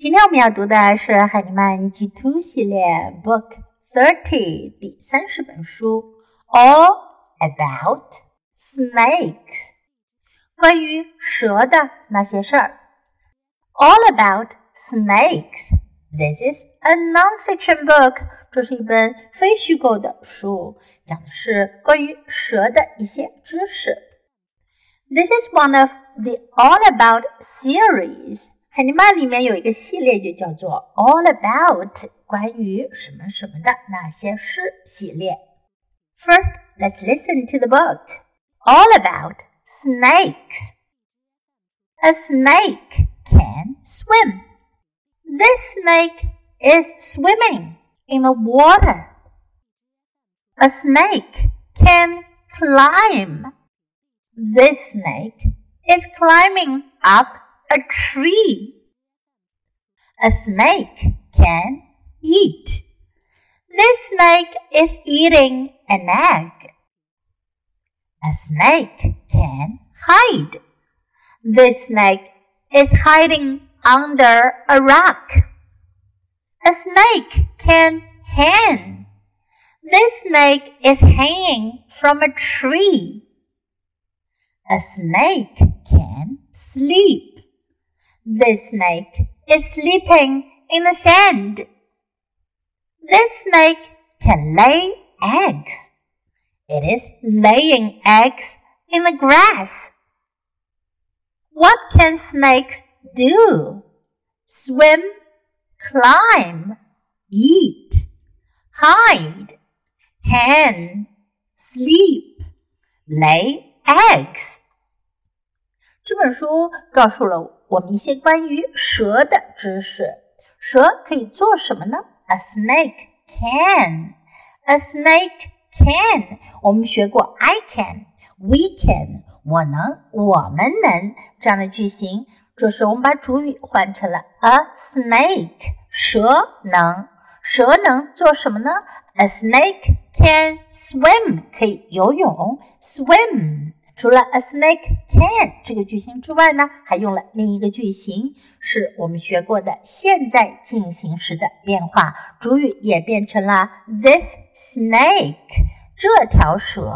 今天我们要读的是海尼曼 G Two 系列 Book Thirty 第三十本书，All About Snakes，关于蛇的那些事儿。All About Snakes。This is a non-fiction book。这是一本非虚构的书，讲的是关于蛇的一些知识。This is one of the All About series。 海尼曼里面有一个系列，就叫做 All About 关于什么什么的那些事系列。First, let's listen to the book. All about snakes. A snake can swim. This snake is swimming in the water. A snake can climb. This snake is climbing up a tree. A snake can eat. This snake is eating an egg. A snake can hide. This snake is hiding under a rock. A snake can hang. This snake is hanging from a tree. A snake can sleep. This snake is sleeping in the sand. This snake can lay eggs. It is laying eggs in the grass. What can snakes do? Swim, climb, eat, hide, hen, sleep, lay eggs. 这本书告诉了 我们一些关于蛇的知识。蛇可以做什么呢？A snake can. A snake can. 我们学过 I can, we can. 我能，我们能这样的句型。这时我们把主语换成了 a snake。蛇能，蛇能做什么呢？A snake can swim. 可以游泳，swim。除了 a snake can 这个句型之外呢，还用了另一个句型，是我们学过的现在进行时的变化，主语也变成了 this snake 这条蛇。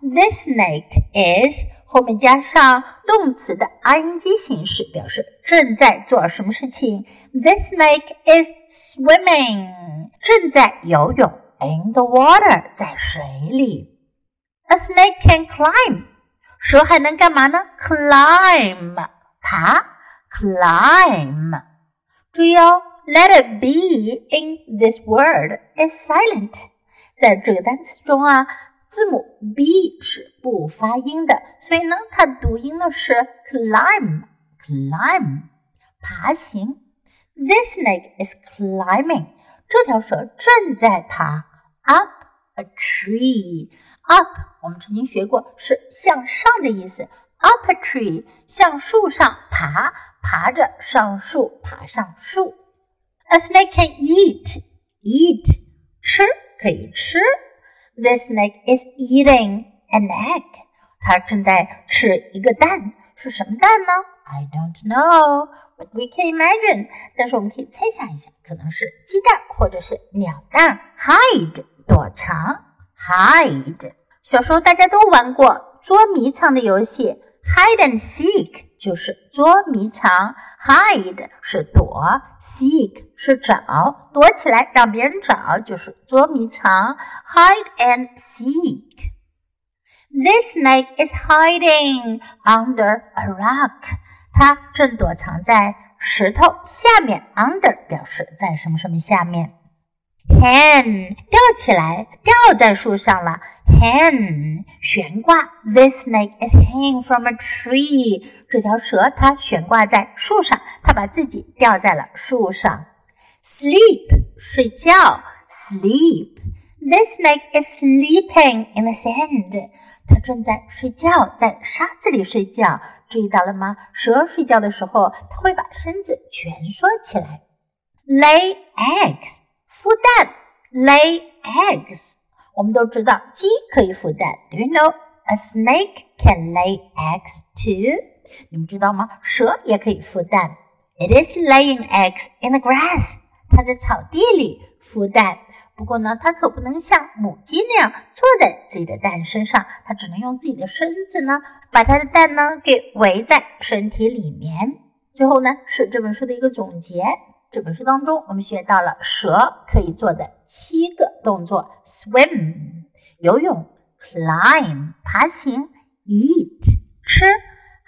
This snake is 后面加上动词的 ing 形式，表示正在做什么事情。This snake is swimming 正在游泳 in the water 在水里。A snake can climb 蛇还能干嘛呢？Climb，爬，climb。注意哦，letter B in this word is silent。在这个单词中啊，字母 B 是不发音的，所以呢，它读音呢是 climb，climb，爬行。This snake is climbing。这条蛇正在爬 up a tree。Up，我们曾经学过是向上的意思。Up a tree，向树上爬，爬着上树，爬上树。A snake can eat，eat，吃可以吃。This snake is eating an egg，它正在吃一个蛋。是什么蛋呢？I don't know，but we can imagine。但是我们可以猜想一下，可能是鸡蛋或者是鸟蛋。Hide， 躲藏。Hide。小时候大家都玩过捉迷藏的游戏，hide and seek 就是捉迷藏，hide 是躲，seek 是找，躲起来让别人找就是捉迷藏，hide and seek。This snake is hiding under a rock。它正躲藏在石头下面，under 表示在什么什么下面。Hen 吊起来，吊在树上了。Hen 悬挂，This snake is hanging from a tree。这条蛇它悬挂在树上，它把自己吊在了树上。Sleep 睡觉，Sleep。This snake is sleeping in the sand。它正在睡觉，在沙子里睡觉。注意到了吗？蛇睡觉的时候，它会把身子蜷缩起来。Lay eggs。，lay eggs。我们都知道鸡可以孵蛋。Do you know a snake can lay eggs too？你们知道吗？蛇也可以孵蛋。It is laying eggs in the grass. 它在草地里孵蛋。不过呢，它可不能像母鸡那样坐在自己的蛋身上，它只能用自己的身子呢，把它的蛋呢给围在身体里面。最后呢，是这本书的一个总结。这本书当中，我们学到了蛇可以做的七个动作：swim 游泳，climb 爬行，eat 吃，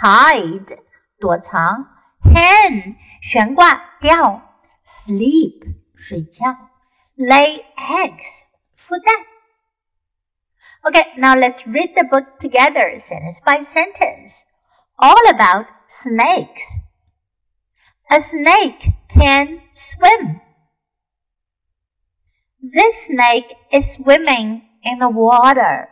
hide 躲藏，hang 悬挂吊，sleep 睡觉。lay eggs 孵蛋。Okay, now let's read the book together, sentence by sentence. All about snakes. A snake can swim. This snake is swimming in the water.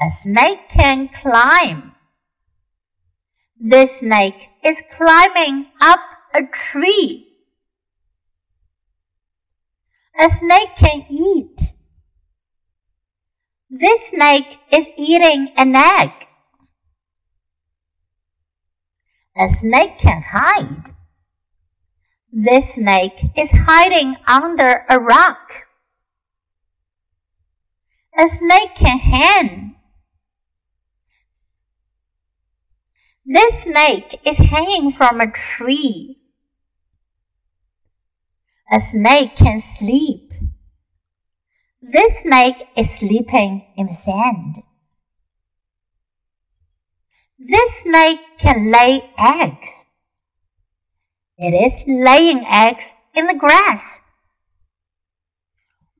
A snake can climb. This snake is climbing up a tree. A snake can eat. This snake is eating an egg. A snake can hide. This snake is hiding under a rock. A snake can hang. This snake is hanging from a tree. A snake can sleep. This snake is sleeping in the sand. This snake can lay eggs. It is laying eggs in the grass.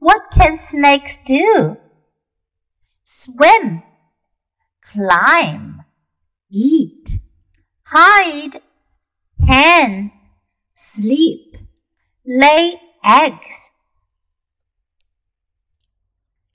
What can snakes do? Swim, climb, eat, hide, hang, sleep lay eggs。